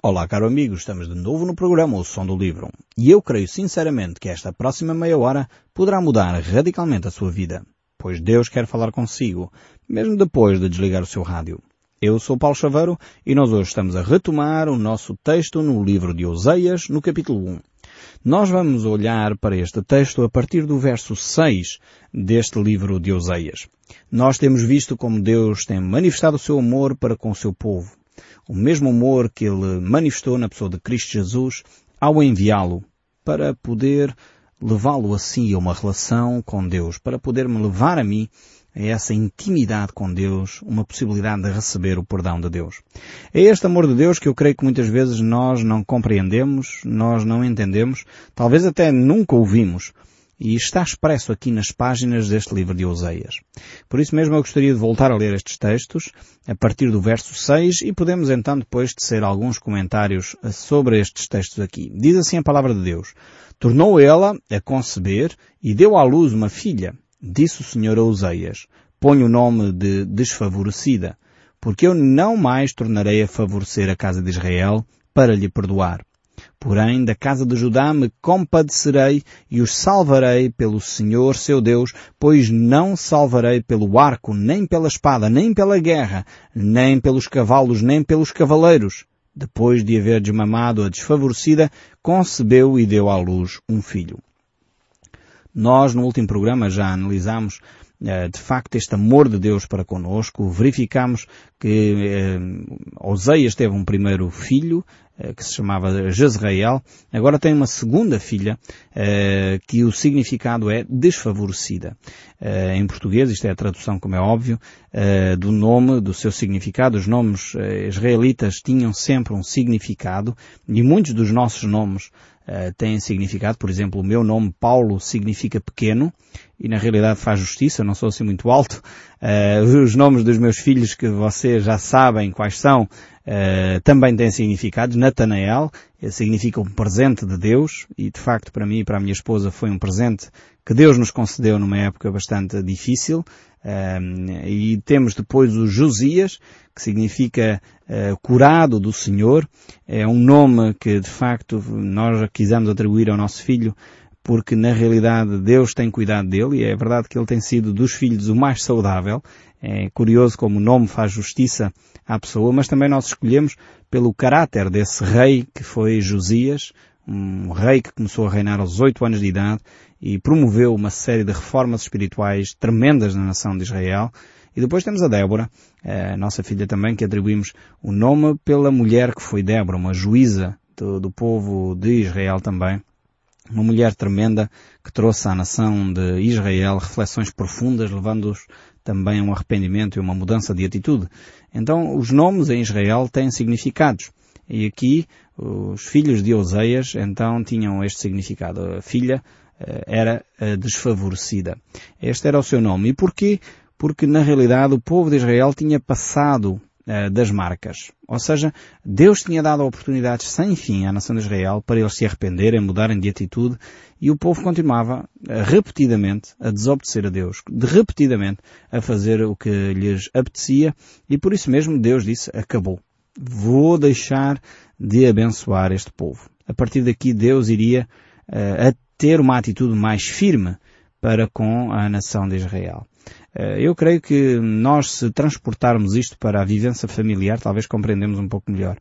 Olá, caro amigo, estamos de novo no programa O Som do Livro. E eu creio sinceramente que esta próxima meia hora poderá mudar radicalmente a sua vida, pois Deus quer falar consigo, mesmo depois de desligar o seu rádio. Eu sou Paulo Chaveiro e nós hoje estamos a retomar o nosso texto no livro de Oseias, no capítulo 1. Nós vamos olhar para este texto a partir do verso 6 deste livro de Oseias. Nós temos visto como Deus tem manifestado o seu amor para com o seu povo o mesmo amor que ele manifestou na pessoa de Cristo Jesus ao enviá-lo para poder levá-lo assim a uma relação com Deus, para poder me levar a mim a essa intimidade com Deus, uma possibilidade de receber o perdão de Deus. É este amor de Deus que eu creio que muitas vezes nós não compreendemos, nós não entendemos, talvez até nunca ouvimos, e está expresso aqui nas páginas deste livro de Oseias. Por isso mesmo eu gostaria de voltar a ler estes textos a partir do verso 6 e podemos então depois tecer alguns comentários sobre estes textos aqui. Diz assim a palavra de Deus. Tornou ela a conceber e deu à luz uma filha. Disse o Senhor a Oseias. Põe o nome de desfavorecida, porque eu não mais tornarei a favorecer a casa de Israel para lhe perdoar Porém, da casa de Judá me compadecerei e os salvarei pelo Senhor seu Deus, pois não salvarei pelo arco, nem pela espada, nem pela guerra, nem pelos cavalos, nem pelos cavaleiros. Depois de haver desmamado a desfavorecida, concebeu e deu à luz um filho. Nós, no último programa, já analisámos de facto este amor de Deus para conosco. Verificamos que eh, Oseias teve um primeiro filho, eh, que se chamava Jezreel, agora tem uma segunda filha, eh, que o significado é desfavorecida. Eh, em português, isto é a tradução, como é óbvio, do nome, do seu significado. Os nomes israelitas tinham sempre um significado e muitos dos nossos nomes têm significado. Por exemplo, o meu nome, Paulo, significa pequeno e na realidade faz justiça, não sou assim muito alto. os nomes dos meus filhos que vocês já sabem quais são, Uh, também tem significados. Natanael eh, significa um presente de Deus e de facto para mim e para a minha esposa foi um presente que Deus nos concedeu numa época bastante difícil. Uh, e temos depois o Josias, que significa uh, curado do Senhor. É um nome que de facto nós quisemos atribuir ao nosso filho porque na realidade Deus tem cuidado dele e é verdade que ele tem sido dos filhos o mais saudável. É curioso como o nome faz justiça à pessoa, mas também nós escolhemos pelo caráter desse rei que foi Josias, um rei que começou a reinar aos oito anos de idade e promoveu uma série de reformas espirituais tremendas na nação de Israel. E depois temos a Débora, a nossa filha também, que atribuímos o nome pela mulher que foi Débora, uma juíza do, do povo de Israel também uma mulher tremenda que trouxe à nação de Israel reflexões profundas, levando-os também a um arrependimento e uma mudança de atitude. Então, os nomes em Israel têm significados. E aqui, os filhos de Oseias, então, tinham este significado. A filha eh, era desfavorecida. Este era o seu nome. E porquê? Porque, na realidade, o povo de Israel tinha passado eh, das marcas. Ou seja, Deus tinha dado oportunidades sem fim à nação de Israel para eles se arrependerem, mudarem de atitude e o povo continuava uh, repetidamente a desobedecer a Deus, de repetidamente a fazer o que lhes apetecia e por isso mesmo Deus disse, acabou. Vou deixar de abençoar este povo. A partir daqui Deus iria uh, ter uma atitude mais firme para com a nação de Israel. Eh, eu creio que nós, se transportarmos isto para a vivência familiar, talvez compreendemos um pouco melhor.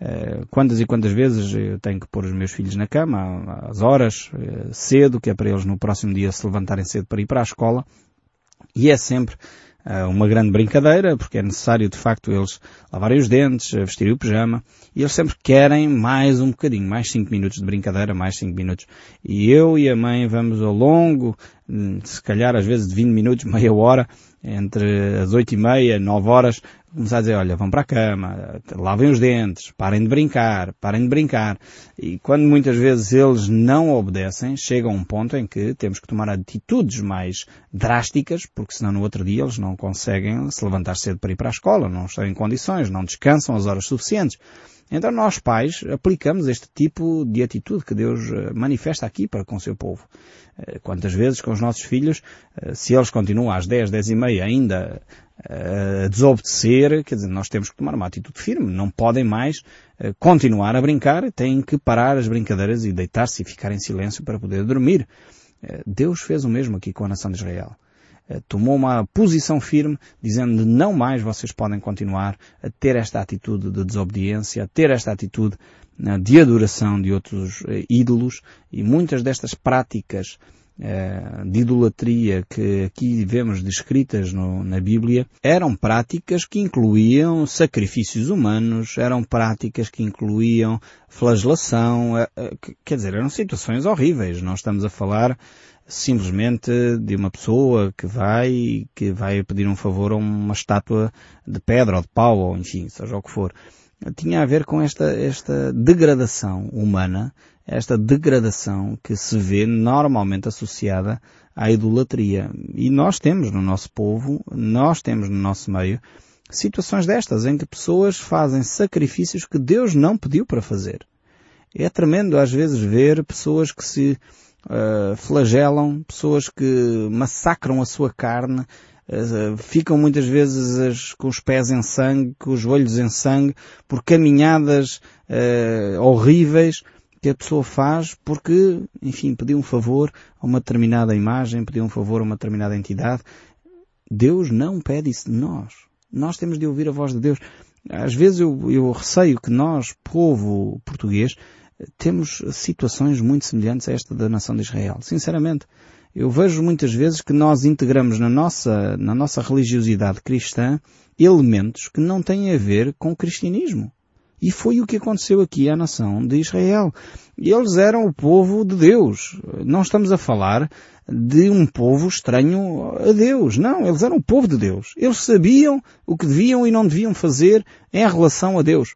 Eh, quantas e quantas vezes eu tenho que pôr os meus filhos na cama, às horas, eh, cedo, que é para eles no próximo dia se levantarem cedo para ir para a escola, e é sempre uma grande brincadeira, porque é necessário de facto eles lavarem os dentes, vestirem o pijama, e eles sempre querem mais um bocadinho, mais 5 minutos de brincadeira, mais 5 minutos. E eu e a mãe vamos ao longo se calhar às vezes de 20 minutos, meia hora, entre as 8 e meia, 9 horas, começar a dizer, olha, vão para a cama, lavem os dentes, parem de brincar, parem de brincar. E quando muitas vezes eles não obedecem, chega a um ponto em que temos que tomar atitudes mais drásticas, porque senão no outro dia eles não conseguem se levantar cedo para ir para a escola, não estão em condições, não descansam as horas suficientes. Então nós pais aplicamos este tipo de atitude que Deus eh, manifesta aqui para com o seu povo. Eh, quantas vezes com os nossos filhos, eh, se eles continuam às 10, 10 e meia ainda a desobedecer, quer dizer, nós temos que tomar uma atitude firme. Não podem mais continuar a brincar, têm que parar as brincadeiras e deitar-se e ficar em silêncio para poder dormir. Deus fez o mesmo aqui com a nação de Israel. Eh, tomou uma posição firme, dizendo não mais vocês podem continuar a ter esta atitude de desobediência, a ter esta atitude eh, de adoração de outros eh, ídolos e muitas destas práticas de idolatria que aqui vemos descritas no, na Bíblia eram práticas que incluíam sacrifícios humanos, eram práticas que incluíam flagelação, quer dizer, eram situações horríveis. Nós estamos a falar simplesmente de uma pessoa que vai, que vai pedir um favor a uma estátua de pedra ou de pau ou enfim, seja o que for. Tinha a ver com esta, esta degradação humana, esta degradação que se vê normalmente associada à idolatria. E nós temos no nosso povo, nós temos no nosso meio, situações destas em que pessoas fazem sacrifícios que Deus não pediu para fazer. É tremendo às vezes ver pessoas que se uh, flagelam, pessoas que massacram a sua carne, uh, ficam muitas vezes as, com os pés em sangue, com os olhos em sangue, por caminhadas uh, horríveis que a pessoa faz porque, enfim, pediu um favor a uma determinada imagem, pediu um favor a uma determinada entidade. Deus não pede isso de nós. Nós temos de ouvir a voz de Deus. Às vezes eu, eu receio que nós, povo português, temos situações muito semelhantes a esta da nação de Israel. Sinceramente, eu vejo muitas vezes que nós integramos na nossa, na nossa religiosidade cristã elementos que não têm a ver com o cristianismo. E foi o que aconteceu aqui à nação de Israel. Eles eram o povo de Deus. Não estamos a falar de um povo estranho a Deus. Não, eles eram o povo de Deus. Eles sabiam o que deviam e não deviam fazer em relação a Deus.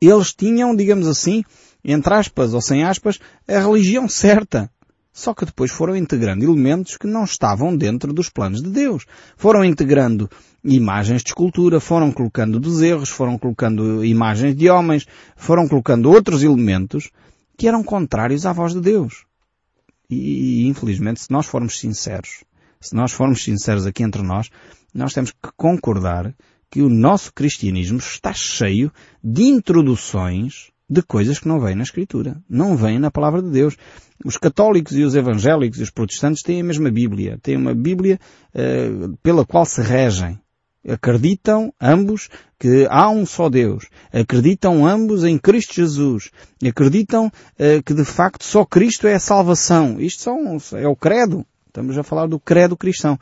Eles tinham, digamos assim, entre aspas ou sem aspas, a religião certa. Só que depois foram integrando elementos que não estavam dentro dos planos de Deus. Foram integrando imagens de escultura, foram colocando bezerros, foram colocando imagens de homens, foram colocando outros elementos que eram contrários à voz de Deus. E, infelizmente, se nós formos sinceros, se nós formos sinceros aqui entre nós, nós temos que concordar que o nosso cristianismo está cheio de introduções de coisas que não vêm na Escritura, não vêm na Palavra de Deus. Os católicos e os evangélicos e os protestantes têm a mesma Bíblia, têm uma Bíblia uh, pela qual se regem. Acreditam ambos que há um só Deus. Acreditam ambos em Cristo Jesus. Acreditam uh, que de facto só Cristo é a salvação. Isto são, é o credo. Estamos a falar do credo cristão.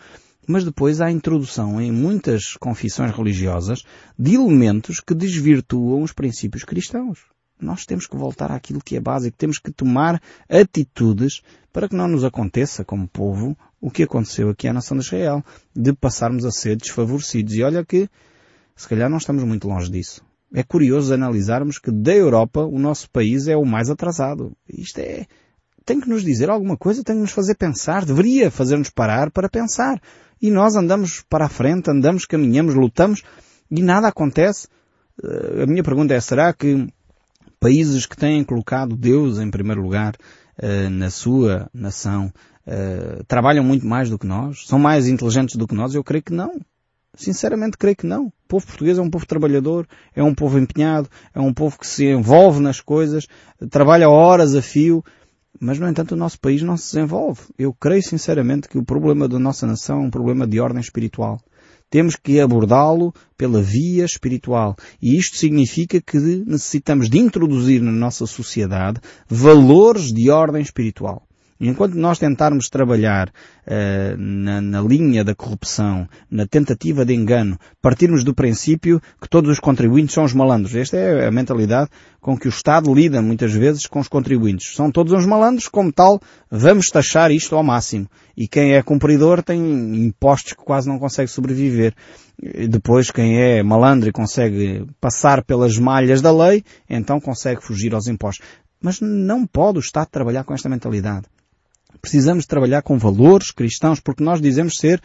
Mas depois há a introdução em muitas confissões religiosas de elementos que desvirtuam os princípios cristãos nós temos que voltar àquilo que é básico, temos que tomar atitudes para que não nos aconteça, como povo, o que aconteceu aqui à nação de Israel, de passarmos a ser desfavorecidos. E olha que, se calhar não estamos muito longe disso. É curioso analisarmos que da Europa o nosso país é o mais atrasado. Isto é, tem que nos dizer alguma coisa, tem que nos fazer pensar, deveria fazer-nos parar para pensar. E nós andamos para a frente, andamos, caminhamos, lutamos e nada acontece. Eh, a minha pergunta é, será que países que têm colocado Deus em primeiro lugar uh, na sua nação uh, trabalham muito mais do que nós? São mais inteligentes do que nós? Eu creio que não. Sinceramente creio que não. O povo português é um povo trabalhador, é um povo empenhado, é um povo que se envolve nas coisas, trabalha horas a fio, mas no entanto o nosso país não se desenvolve. Eu creio sinceramente que o problema da nossa nação é um problema de ordem espiritual temos que abordá-lo pela via espiritual. E isto significa que necessitamos de introduzir na nossa sociedade valores de ordem espiritual. Enquanto nós tentarmos trabalhar uh, na, na, linha da corrupção, na tentativa de engano, partirmos do princípio que todos os contribuintes são os malandros. Esta é a mentalidade com que o Estado lida muitas vezes com os contribuintes. São todos uns malandros, como tal, vamos taxar isto ao máximo. E quem é cumpridor tem impostos que quase não consegue sobreviver. E depois, quem é malandro e consegue passar pelas malhas da lei, então consegue fugir aos impostos. Mas não pode o Estado trabalhar com esta mentalidade. Precisamos trabalhar com valores cristãos porque nós dizemos ser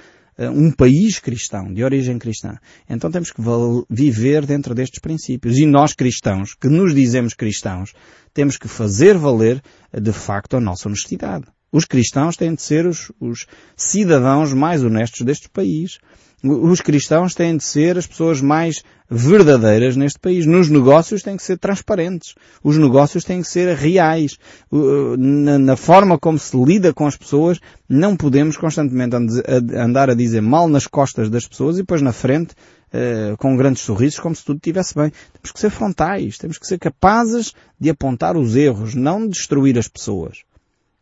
um país cristão, de origem cristã. Então temos que viver dentro destes princípios. E nós cristãos, que nos dizemos cristãos, temos que fazer valer de facto a nossa honestidade. Os cristãos têm de ser os, os cidadãos mais honestos deste país. Os cristãos têm de ser as pessoas mais verdadeiras neste país. Nos negócios têm que ser transparentes. Os negócios têm que ser reais. Na, forma como se lida com as pessoas, não podemos constantemente andar a dizer mal nas costas das pessoas e depois na frente Uh, com grandes sorrisos, como se tudo estivesse bem. Temos que ser frontais, temos que ser capazes de apontar os erros, não de destruir as pessoas.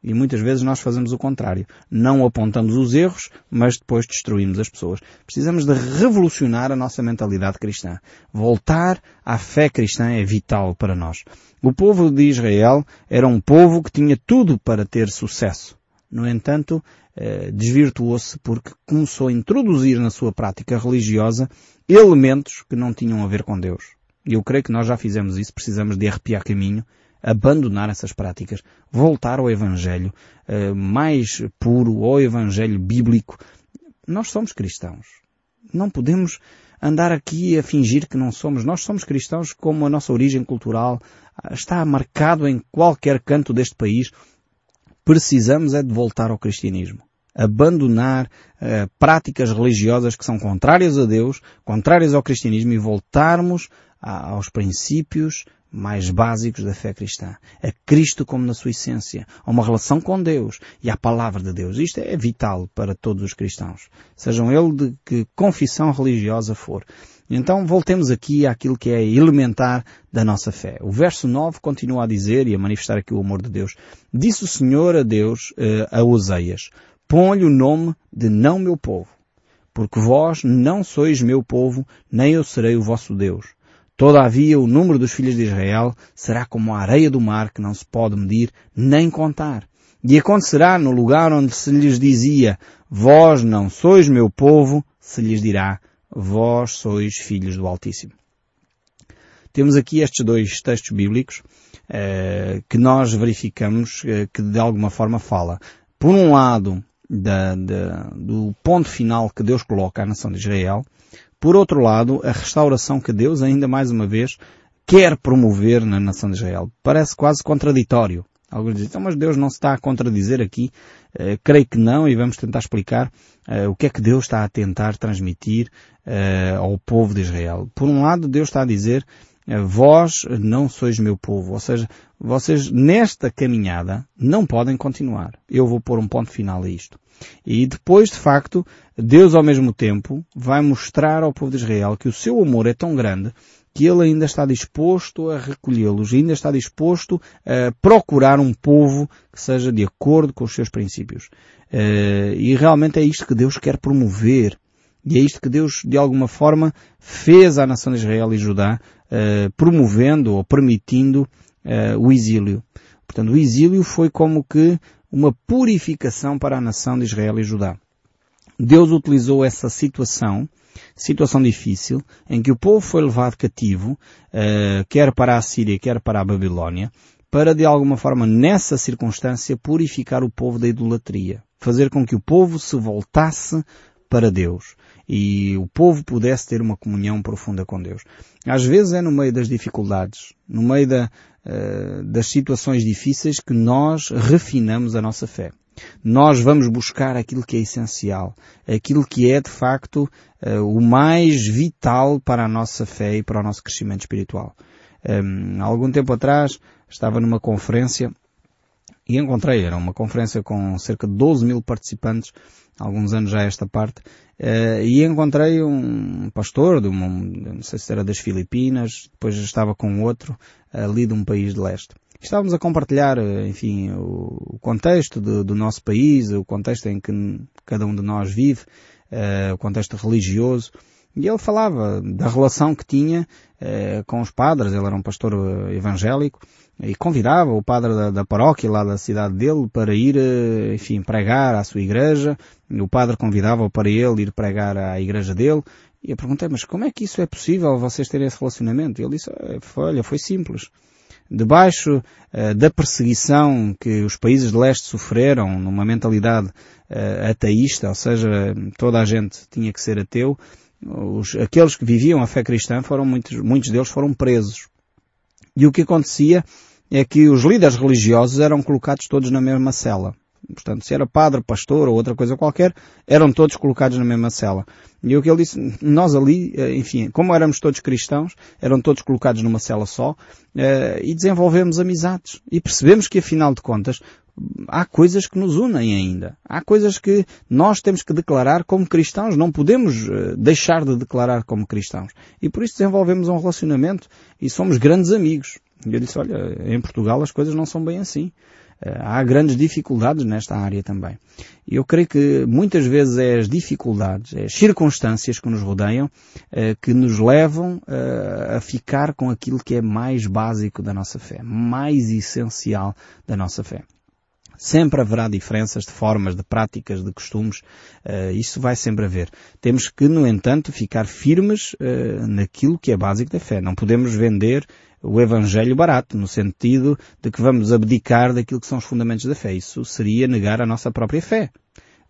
E muitas vezes nós fazemos o contrário. Não apontamos os erros, mas depois destruímos as pessoas. Precisamos de revolucionar a nossa mentalidade cristã. Voltar à fé cristã é vital para nós. O povo de Israel era um povo que tinha tudo para ter sucesso. No entanto, eh, desvirtuou-se porque começou a introduzir na sua prática religiosa elementos que não tinham a ver com Deus. E eu creio que nós já fizemos isso, precisamos de arrepiar caminho abandonar essas práticas, voltar ao Evangelho uh, mais puro, ao Evangelho bíblico. Nós somos cristãos. Não podemos andar aqui a fingir que não somos. Nós somos cristãos como a nossa origem cultural está marcado em qualquer canto deste país. Precisamos é de voltar ao cristianismo. Abandonar uh, práticas religiosas que são contrárias a Deus, contrárias ao cristianismo e voltarmos a, aos princípios mais básicos da fé cristã. A Cristo como na sua essência, a uma relação com Deus e à palavra de Deus. Isto é vital para todos os cristãos, sejam ele de que confissão religiosa for. Então voltemos aqui àquilo que é elementar da nossa fé. O verso 9 continua a dizer e a manifestar aqui o amor de Deus. Disse o Senhor a Deus, eh, a Oseias, põe-lhe o nome de não meu povo, porque vós não sois meu povo, nem eu serei o vosso Deus. Todavia o número dos filhos de Israel será como a areia do mar que não se pode medir nem contar. E acontecerá no lugar onde se lhes dizia, vós não sois meu povo, se lhes dirá, vós sois filhos do Altíssimo. Temos aqui estes dois textos bíblicos eh, que nós verificamos eh, que de alguma forma fala. Por um lado, da, da, do ponto final que Deus coloca à nação de Israel, por outro lado, a restauração que Deus, ainda mais uma vez, quer promover na nação de Israel. Parece quase contraditório. Alguns dizem, então, mas Deus não se está a contradizer aqui. Uh, creio que não e vamos tentar explicar uh, o que é que Deus está a tentar transmitir uh, ao povo de Israel. Por um lado, Deus está a dizer, vós não sois meu povo. Ou seja, vocês nesta caminhada não podem continuar. Eu vou pôr um ponto final a isto. E depois, de facto, Deus ao mesmo tempo vai mostrar ao povo de Israel que o seu amor é tão grande que ele ainda está disposto a recolhê-los, ainda está disposto a procurar um povo que seja de acordo com os seus princípios. Eh, e realmente é isto que Deus quer promover. E é isto que Deus, de alguma forma, fez à nação de Israel e Judá, eh, promovendo ou permitindo eh, o exílio. Portanto, o exílio foi como que uma purificação para a nação de Israel e Judá. Deus utilizou essa situação, situação difícil, em que o povo foi levado cativo, uh, quer para a Síria, quer para a Babilónia, para de alguma forma nessa circunstância purificar o povo da idolatria, fazer com que o povo se voltasse para Deus e o povo pudesse ter uma comunhão profunda com Deus. Às vezes é no meio das dificuldades, no meio da, uh, das situações difíceis que nós refinamos a nossa fé. Nós vamos buscar aquilo que é essencial, aquilo que é de facto uh, o mais vital para a nossa fé e para o nosso crescimento espiritual. Um, há algum tempo atrás estava numa conferência e encontrei, era uma conferência com cerca de 12 mil participantes, alguns anos já esta parte, uh, e encontrei um pastor, de uma, não sei se era das Filipinas, depois estava com outro, ali de um país de leste. Estávamos a compartilhar, eh, enfim, o contexto do, nosso país, o contexto em que cada um de nós vive, uh, o contexto religioso, e ele falava da relação que tinha com os padres, ele era um pastor evangélico, e convidava o padre da, da, paróquia lá da cidade dele para ir, enfim, pregar à sua igreja. O padre convidava-o para ele ir pregar à igreja dele. E eu perguntei, mas como é que isso é possível, vocês terem esse relacionamento? E ele disse, olha, foi simples. debaixo uh, da perseguição que os países de leste sofreram numa mentalidade uh, ateísta, ou seja, toda a gente tinha que ser ateu, os, aqueles que viviam a fé cristã foram muitos, muitos deles foram presos. E o que acontecia é que os líderes religiosos eram colocados todos na mesma cela. Portanto, se era padre, pastor ou outra coisa qualquer, eram todos colocados na mesma cela. E o que ele disse, nós ali, eh, enfim, como éramos todos cristãos, eram todos colocados numa cela só, eh, e desenvolvemos amizades. E percebemos que, afinal de contas, há coisas que nos unem ainda. Há coisas que nós temos que declarar como cristãos. Não podemos eh, deixar de declarar como cristãos. E por isso desenvolvemos um relacionamento e somos grandes amigos. E eu disse, olha, em Portugal as coisas não são bem assim. Eh, há grandes dificuldades nesta área também. E eu creio que muitas vezes é as dificuldades, é as circunstâncias que nos rodeiam, eh, que nos levam eh, a ficar com aquilo que é mais básico da nossa fé, mais essencial da nossa fé. Sempre haverá diferenças de formas, de práticas, de costumes. Uh, isso vai sempre haver. Temos que, no entanto, ficar firmes uh, naquilo que é básico da fé. Não podemos vender o Evangelho barato, no sentido de que vamos abdicar daquilo que são os fundamentos da fé. Isso seria negar a nossa própria fé.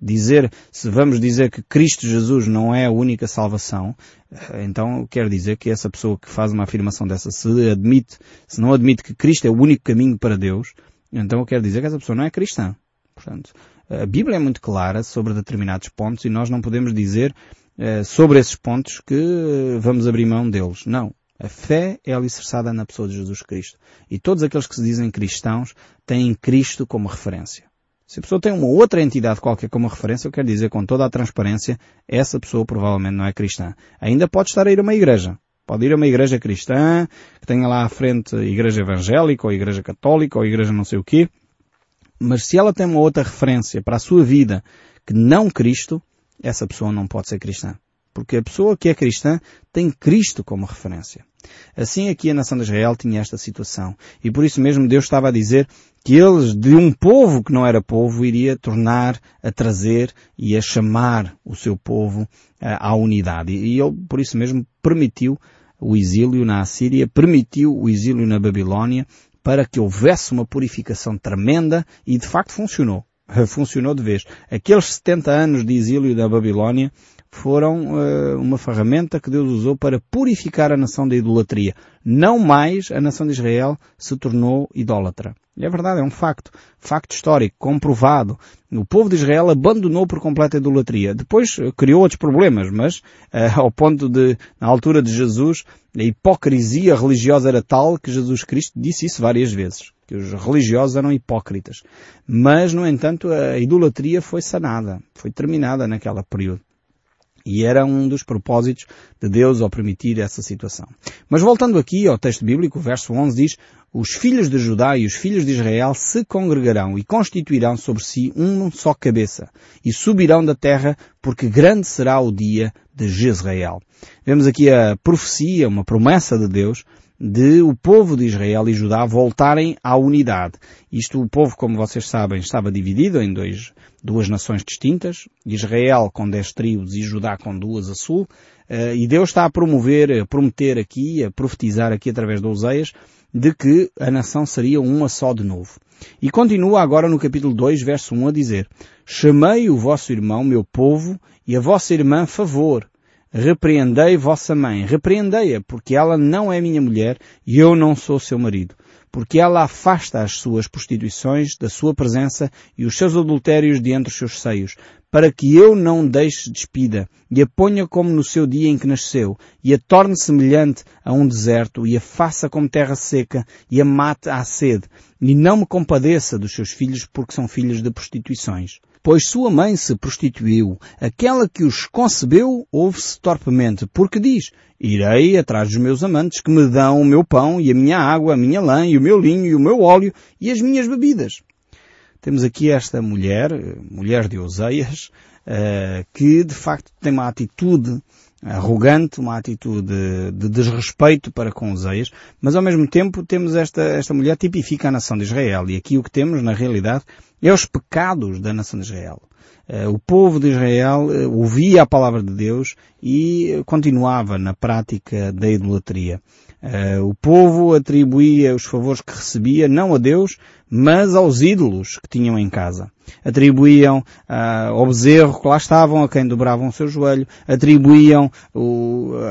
Dizer, se vamos dizer que Cristo Jesus não é a única salvação, eh, então quer dizer que essa pessoa que faz uma afirmação dessa, se admite, se não admite que Cristo é o único caminho para Deus, então quer dizer que essa pessoa não é cristã. Portanto, a Bíblia é muito clara sobre determinados pontos e nós não podemos dizer eh, sobre esses pontos que vamos abrir mão deles. Não. A fé é alicerçada na pessoa de Jesus Cristo. E todos aqueles que se dizem cristãos têm Cristo como referência. Se a pessoa tem uma outra entidade qualquer como referência, eu quero dizer com toda a transparência, essa pessoa provavelmente não é cristã. Ainda pode estar a ir a uma igreja. Pode ir a uma igreja cristã, que tenha lá à frente igreja evangélica, ou igreja católica, ou igreja não sei o quê. Mas se ela tem uma outra referência para a sua vida que não Cristo, essa pessoa não pode ser cristã. Porque a pessoa que é cristã tem Cristo como referência. Assim aqui a nação de Israel tinha esta situação. E por isso mesmo Deus estava a dizer que eles, de um povo que não era povo, iria tornar a trazer e a chamar o seu povo eh, à unidade. E ele, por isso mesmo, permitiu o exílio na Assíria, permitiu o exílio na Babilónia, para que houvesse uma purificação tremenda e de facto funcionou. Funcionou de vez. Aqueles 70 anos de exílio da Babilónia foram uh, uma ferramenta que Deus usou para purificar a nação da idolatria. Não mais a nação de Israel se tornou idólatra. E é verdade, é um facto. Facto histórico, comprovado. O povo de Israel abandonou por completo a idolatria. Depois uh, criou outros problemas, mas uh, ao ponto de, na altura de Jesus, a hipocrisia religiosa era tal que Jesus Cristo disse isso várias vezes. Que os religiosos eram hipócritas. Mas, no entanto, a idolatria foi sanada. Foi terminada naquela período. E era um dos propósitos de Deus ao permitir essa situação. Mas voltando aqui ao texto bíblico, o verso 11 diz, os filhos de Judá e os filhos de Israel se congregarão e constituirão sobre si um só cabeça e subirão da terra porque grande será o dia de Jezreel. Vemos aqui a profecia, uma promessa de Deus de o povo de Israel e Judá voltarem à unidade. Isto, o povo, como vocês sabem, estava dividido em dois, duas nações distintas, Israel com dez tribos e Judá com duas a sul, eh, e Deus está a promover, a prometer aqui, a profetizar aqui através de Oseias, de que a nação seria uma só de novo. E continua agora no capítulo 2, verso 1 a dizer, Chamei o vosso irmão, meu povo, e a vossa irmã favor, repreendei vossa mãe, repreendei-a, porque ela não é minha mulher e eu não sou seu marido. Porque ela afasta as suas prostituições da sua presença e os seus adultérios de entre os seus seios, para que eu não deixe despida, e a ponha como no seu dia em que nasceu, e a torne semelhante a um deserto, e a faça como terra seca, e a mate à sede, e não me compadeça dos seus filhos porque são filhos de prostituições pois sua mãe se prostituiu. Aquela que os concebeu ouve-se torpemente, porque diz, irei atrás dos meus amantes que me dão o meu pão e a minha água, a minha lã e o meu linho e o meu óleo e as minhas bebidas. Temos aqui esta mulher, mulher de Oseias, eh, que de facto tem uma atitude arrogante, uma atitude de desrespeito para com Oseias, mas ao mesmo tempo temos esta, esta mulher tipifica a nação de Israel. E aqui o que temos na realidade é os pecados da nação de Israel. Uh, o povo de Israel uh, ouvia a palavra de Deus e continuava na prática da idolatria. O povo atribuía os favores que recebia não a Deus, mas aos ídolos que tinham em casa. Atribuíam uh, ao bezerro que lá estavam, a quem dobravam o seu joelho, atribuíam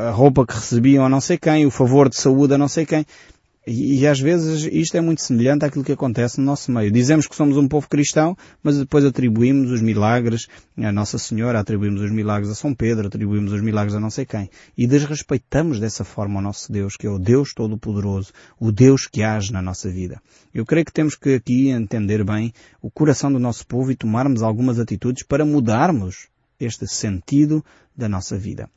a roupa que recebiam a não sei quem, o favor de saúde a não sei quem. E, às vezes isto é muito semelhante àquilo que acontece no nosso meio. Dizemos que somos um povo cristão, mas depois atribuímos os milagres a Nossa Senhora, atribuímos os milagres a São Pedro, atribuímos os milagres a não sei quem. E desrespeitamos dessa forma o nosso Deus, que é o Deus Todo-Poderoso, o Deus que age na nossa vida. Eu creio que temos que aqui entender bem o coração do nosso povo e tomarmos algumas atitudes para mudarmos este sentido da nossa vida.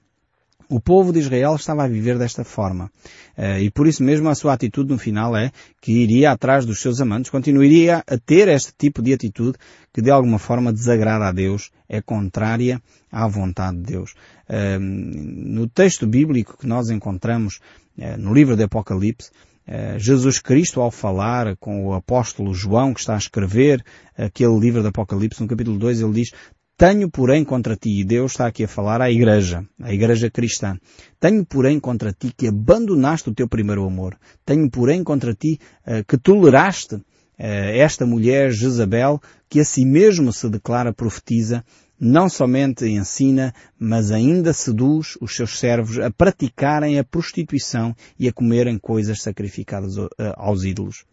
O povo de Israel estava a viver desta forma. Eh, e por isso mesmo a sua atitude no final é que iria atrás dos seus amantes, continuaria a ter este tipo de atitude que de alguma forma desagrada a Deus, é contrária à vontade de Deus. Eh, no texto bíblico que nós encontramos eh, no livro de Apocalipse, Jesus Cristo, ao falar com o apóstolo João, que está a escrever aquele livro de Apocalipse, no capítulo 2, ele diz, tenho, porém, contra ti, e Deus está aqui a falar à igreja, à igreja cristã. Tenho, porém, contra ti que abandonaste o teu primeiro amor. Tenho, porém, contra ti uh, que toleraste uh, esta mulher, Jezabel, que a si mesmo se declara profetiza, não somente ensina, mas ainda seduz os seus servos a praticarem a prostituição e a comerem coisas sacrificadas uh, aos ídolos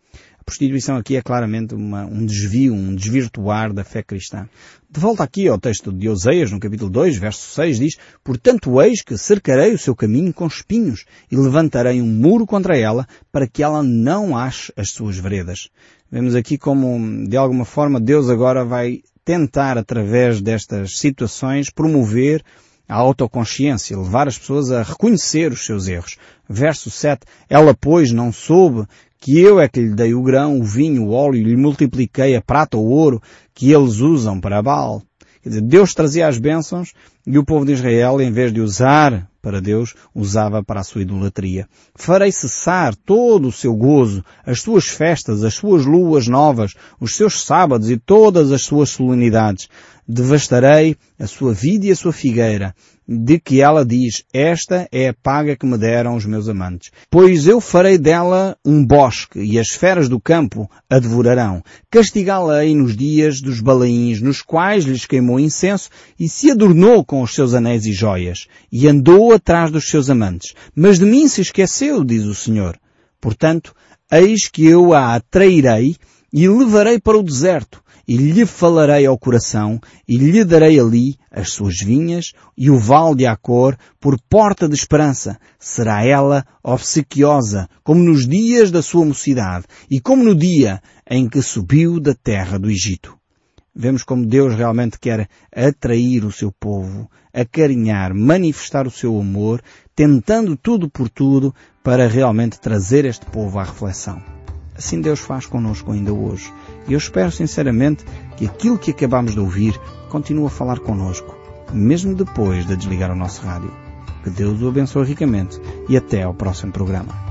prostituição aqui é claramente uma, um desvio, um desvirtuar da fé cristã. De volta aqui ao texto de Oseias, no capítulo 2, verso 6, diz, Portanto eis que cercarei o seu caminho com espinhos e levantarei um muro contra ela para que ela não ache as suas veredas. Vemos aqui como, de alguma forma, Deus agora vai tentar, através destas situações, promover a autoconsciência, levar as pessoas a reconhecer os seus erros. Verso 7, ela pois não soube que eu é que lhe dei o grão, o vinho, o óleo, e lhe multipliquei a prata, o ouro, que eles usam para Baal. Quer dizer, Deus trazia as bênçãos e o povo de Israel, em vez de usar para Deus, usava para a sua idolatria. Farei cessar todo o seu gozo, as suas festas, as suas luas novas, os seus sábados e todas as suas solenidades. Devastarei a sua vida e a sua figueira, de que ela diz, esta é a paga que me deram os meus amantes. Pois eu farei dela um bosque e as feras do campo a devorarão. Castigá-la-ei nos dias dos balaíns, nos quais lhes queimou incenso e se adornou com os seus anéis e joias e andou atrás dos seus amantes. Mas de mim se esqueceu, diz o Senhor. Portanto, eis que eu a atrairei e levarei para o deserto e lhe falarei ao coração, e lhe darei ali as suas vinhas e o vale de Acor por porta de esperança. Será ela obsequiosa, como nos dias da sua mocidade, e como no dia em que subiu da terra do Egito. Vemos como Deus realmente quer atrair o seu povo, acarinhar, manifestar o seu amor, tentando tudo por tudo para realmente trazer este povo à reflexão. Assim Deus faz conosco ainda hoje. E eu espero sinceramente que aquilo que acabamos de ouvir continue a falar conosco, mesmo depois de desligar o nosso rádio. Que Deus o abençoe ricamente e até ao próximo programa.